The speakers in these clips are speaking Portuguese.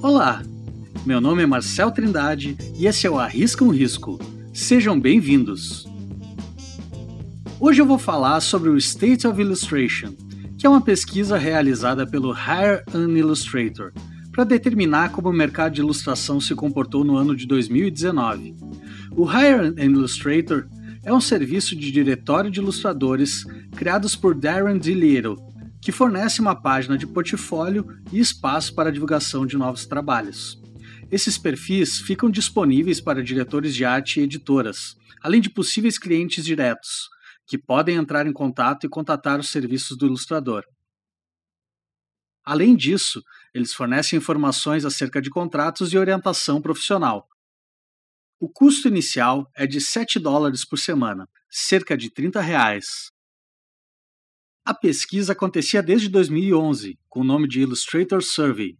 Olá, meu nome é Marcel Trindade e esse é o Arrisca um Risco. Sejam bem-vindos. Hoje eu vou falar sobre o State of Illustration, que é uma pesquisa realizada pelo Hire an Illustrator para determinar como o mercado de ilustração se comportou no ano de 2019. O Hire an Illustrator é um serviço de diretório de ilustradores criados por Darren DeLittle, que fornece uma página de portfólio e espaço para a divulgação de novos trabalhos. Esses perfis ficam disponíveis para diretores de arte e editoras, além de possíveis clientes diretos, que podem entrar em contato e contatar os serviços do ilustrador. Além disso, eles fornecem informações acerca de contratos e orientação profissional. O custo inicial é de 7 dólares por semana, cerca de 30 reais. A pesquisa acontecia desde 2011, com o nome de Illustrator Survey,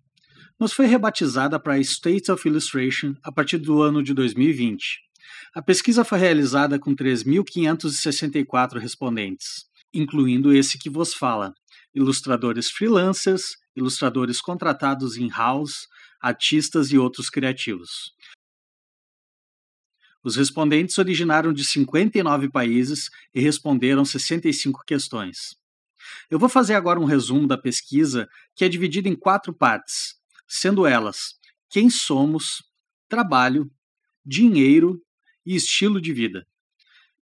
mas foi rebatizada para State of Illustration a partir do ano de 2020. A pesquisa foi realizada com 3.564 respondentes, incluindo esse que vos fala, ilustradores freelancers, ilustradores contratados in-house, artistas e outros criativos. Os respondentes originaram de 59 países e responderam 65 questões. Eu vou fazer agora um resumo da pesquisa, que é dividida em quatro partes, sendo elas quem somos, trabalho, dinheiro e estilo de vida.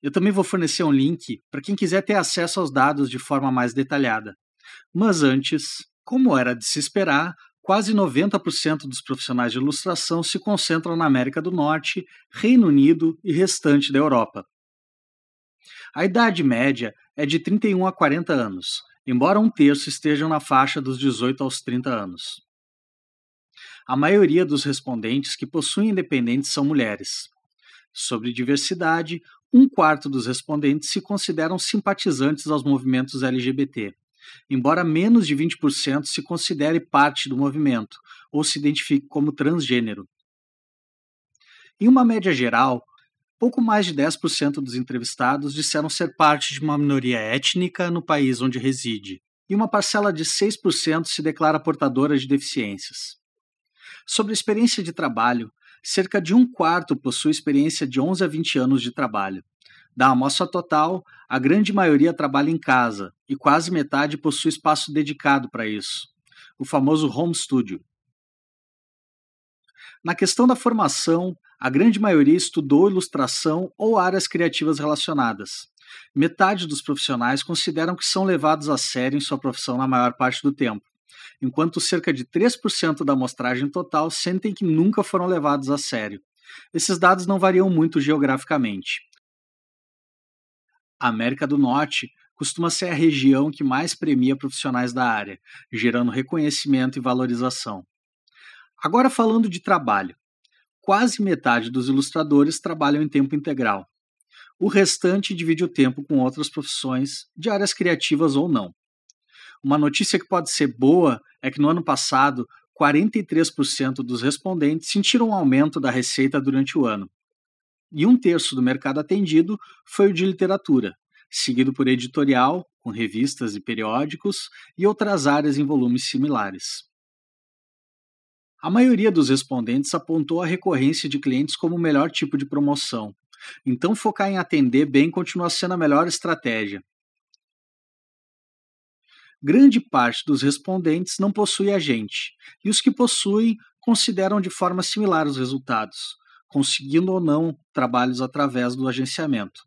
Eu também vou fornecer um link para quem quiser ter acesso aos dados de forma mais detalhada. Mas antes, como era de se esperar, quase 90% dos profissionais de ilustração se concentram na América do Norte, Reino Unido e restante da Europa. A idade média é de 31 a 40 anos, embora um terço estejam na faixa dos 18 aos 30 anos. A maioria dos respondentes que possuem independentes são mulheres. Sobre diversidade, um quarto dos respondentes se consideram simpatizantes aos movimentos LGBT, embora menos de 20% se considere parte do movimento ou se identifique como transgênero. Em uma média geral, pouco mais de 10% dos entrevistados disseram ser parte de uma minoria étnica no país onde reside, e uma parcela de 6% se declara portadora de deficiências. Sobre experiência de trabalho, cerca de um quarto possui experiência de 11 a 20 anos de trabalho. Da amostra total, a grande maioria trabalha em casa e quase metade possui espaço dedicado para isso, o famoso home studio. Na questão da formação, a grande maioria estudou ilustração ou áreas criativas relacionadas. Metade dos profissionais consideram que são levados a sério em sua profissão na maior parte do tempo, enquanto cerca de 3% da amostragem total sentem que nunca foram levados a sério. Esses dados não variam muito geograficamente. A América do Norte costuma ser a região que mais premia profissionais da área, gerando reconhecimento e valorização. Agora falando de trabalho quase metade dos ilustradores trabalham em tempo integral. O restante divide o tempo com outras profissões, de áreas criativas ou não. Uma notícia que pode ser boa é que no ano passado, 43% dos respondentes sentiram um aumento da receita durante o ano. E um terço do mercado atendido foi o de literatura, seguido por editorial, com revistas e periódicos, e outras áreas em volumes similares. A maioria dos respondentes apontou a recorrência de clientes como o melhor tipo de promoção. Então, focar em atender bem continua sendo a melhor estratégia. Grande parte dos respondentes não possui agente, e os que possuem consideram de forma similar os resultados, conseguindo ou não trabalhos através do agenciamento.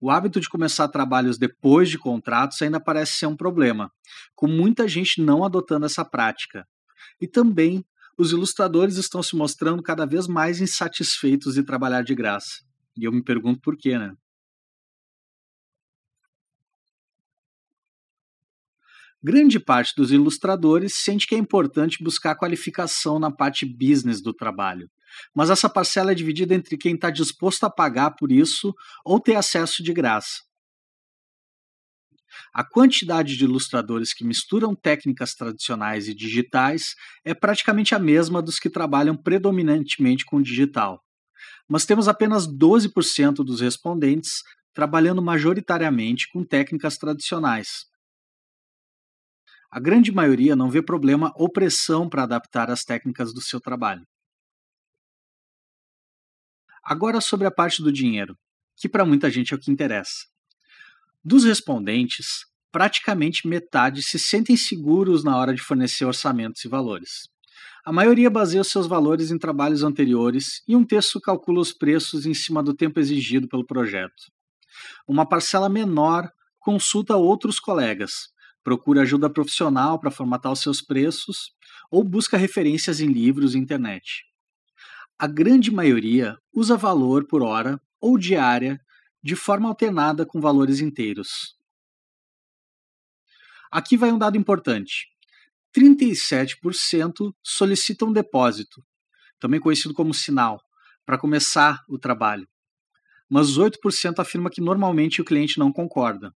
O hábito de começar trabalhos depois de contratos ainda parece ser um problema, com muita gente não adotando essa prática. E também os ilustradores estão se mostrando cada vez mais insatisfeitos de trabalhar de graça. E eu me pergunto por quê, né? Grande parte dos ilustradores sente que é importante buscar qualificação na parte business do trabalho, mas essa parcela é dividida entre quem está disposto a pagar por isso ou ter acesso de graça. A quantidade de ilustradores que misturam técnicas tradicionais e digitais é praticamente a mesma dos que trabalham predominantemente com digital. Mas temos apenas 12% dos respondentes trabalhando majoritariamente com técnicas tradicionais. A grande maioria não vê problema ou pressão para adaptar as técnicas do seu trabalho. Agora sobre a parte do dinheiro, que para muita gente é o que interessa. Dos respondentes, praticamente metade se sentem seguros na hora de fornecer orçamentos e valores. A maioria baseia seus valores em trabalhos anteriores e um terço calcula os preços em cima do tempo exigido pelo projeto. Uma parcela menor consulta outros colegas, procura ajuda profissional para formatar os seus preços ou busca referências em livros e internet a grande maioria usa valor por hora ou diária de forma alternada com valores inteiros. Aqui vai um dado importante. 37% solicitam depósito, também conhecido como sinal, para começar o trabalho. Mas 8% afirma que normalmente o cliente não concorda.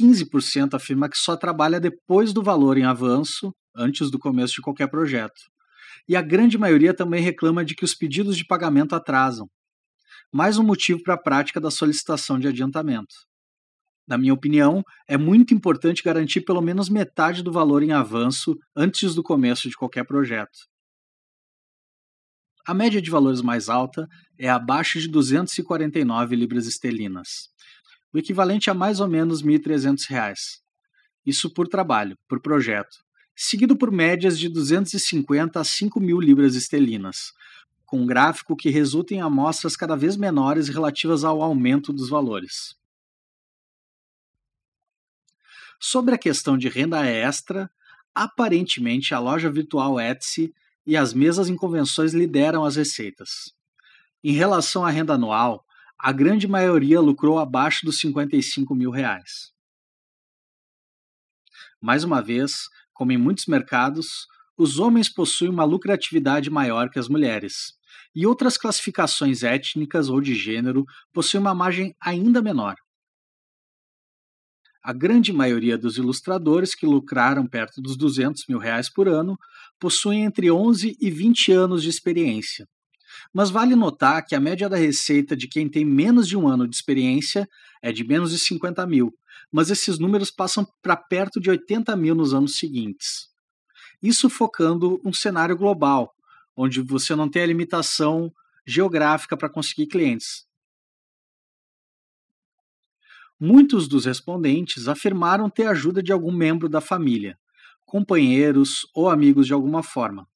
15% afirma que só trabalha depois do valor em avanço, antes do começo de qualquer projeto e a grande maioria também reclama de que os pedidos de pagamento atrasam. Mais um motivo para a prática da solicitação de adiantamento. Na minha opinião, é muito importante garantir pelo menos metade do valor em avanço antes do começo de qualquer projeto. A média de valores mais alta é abaixo de 249 libras esterlinas, o equivalente a mais ou menos R$ 1.300. Isso por trabalho, por projeto, seguido por médias de 250 a 5 mil libras esterlinas, com um gráfico que resulta em amostras cada vez menores relativas ao aumento dos valores. Sobre a questão de renda extra, aparentemente a loja virtual Etsy e as mesas em convenções lideram as receitas. Em relação à renda anual, a grande maioria lucrou abaixo dos 55 mil reais. Mais uma vez, como em muitos mercados, os homens possuem uma lucratividade maior que as mulheres, e outras classificações étnicas ou de gênero possuem uma margem ainda menor. A grande maioria dos ilustradores que lucraram perto dos 200 mil reais por ano possuem entre 11 e 20 anos de experiência. Mas vale notar que a média da receita de quem tem menos de um ano de experiência é de menos de 50 mil, mas esses números passam para perto de 80 mil nos anos seguintes. Isso focando um cenário global, onde você não tem a limitação geográfica para conseguir clientes. Muitos dos respondentes afirmaram ter ajuda de algum membro da família, companheiros ou amigos de alguma forma,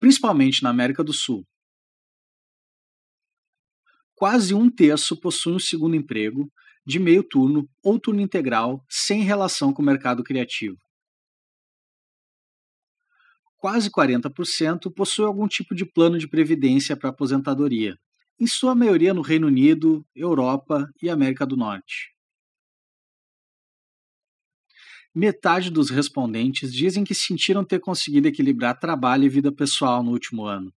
principalmente na América do Sul. Quase um terço possui um segundo emprego de meio turno ou turno integral sem relação com o mercado criativo. Quase 40% possui algum tipo de plano de previdência para aposentadoria, em sua maioria no Reino Unido, Europa e América do Norte. Metade dos respondentes dizem que sentiram ter conseguido equilibrar trabalho e vida pessoal no último ano.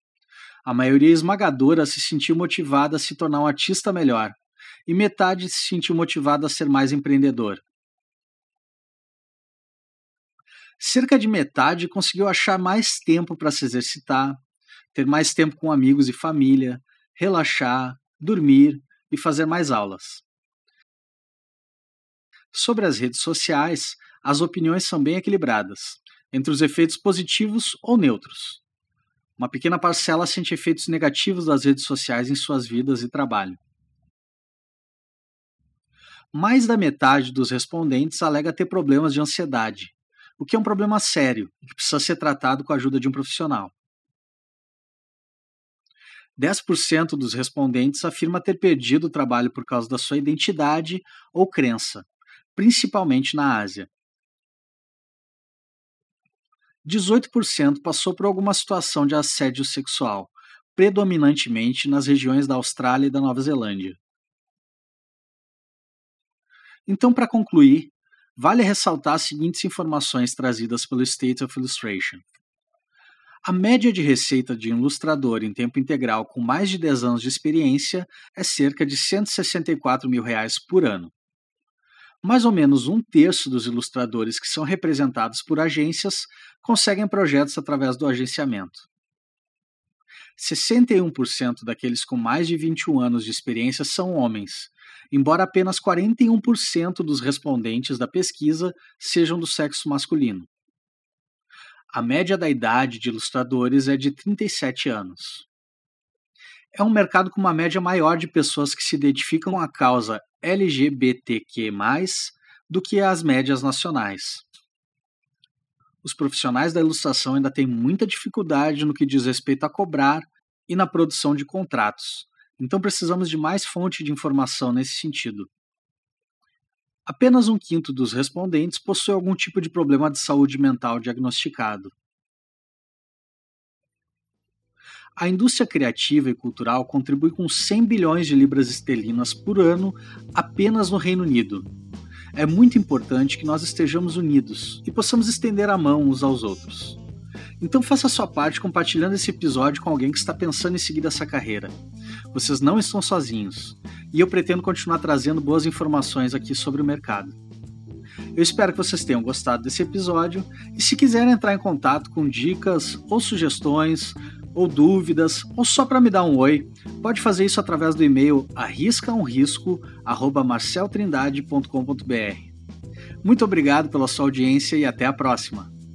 A maioria esmagadora se sentiu motivada a se tornar um artista melhor, e metade se sentiu motivada a ser mais empreendedor. Cerca de metade conseguiu achar mais tempo para se exercitar, ter mais tempo com amigos e família, relaxar, dormir e fazer mais aulas. Sobre as redes sociais, as opiniões são bem equilibradas, entre os efeitos positivos ou neutros. Uma pequena parcela sente efeitos negativos das redes sociais em suas vidas e trabalho. Mais da metade dos respondentes alega ter problemas de ansiedade, o que é um problema sério e que precisa ser tratado com a ajuda de um profissional. 10% dos respondentes afirma ter perdido o trabalho por causa da sua identidade ou crença, principalmente na Ásia. 18% passou por alguma situação de assédio sexual, predominantemente nas regiões da Austrália e da Nova Zelândia. Então, para concluir, vale ressaltar as seguintes informações trazidas pelo State of Illustration. A média de receita de um ilustrador em tempo integral com mais de 10 anos de experiência é cerca de 164 mil reais por ano. Mais ou menos um terço dos ilustradores que são representados por agências conseguem projetos através do agenciamento. 61% daqueles com mais de 21 anos de experiência são homens, embora apenas 41% dos respondentes da pesquisa sejam do sexo masculino. A média da idade de ilustradores é de 37 anos. É um mercado com uma média maior de pessoas que se identificam a causa LGBTQ, do que as médias nacionais. Os profissionais da ilustração ainda têm muita dificuldade no que diz respeito a cobrar e na produção de contratos, então precisamos de mais fonte de informação nesse sentido. Apenas um quinto dos respondentes possui algum tipo de problema de saúde mental diagnosticado. A indústria criativa e cultural contribui com 100 bilhões de libras esterlinas por ano apenas no Reino Unido. É muito importante que nós estejamos unidos e possamos estender a mão uns aos outros. Então faça a sua parte compartilhando esse episódio com alguém que está pensando em seguir essa carreira. Vocês não estão sozinhos e eu pretendo continuar trazendo boas informações aqui sobre o mercado. Eu espero que vocês tenham gostado desse episódio e se quiserem entrar em contato com dicas ou sugestões ou dúvidas ou só para me dar um oi, pode fazer isso através do e-mail arriscaumrisco@marceltrindade.com.br. Muito obrigado pela sua audiência e até a próxima.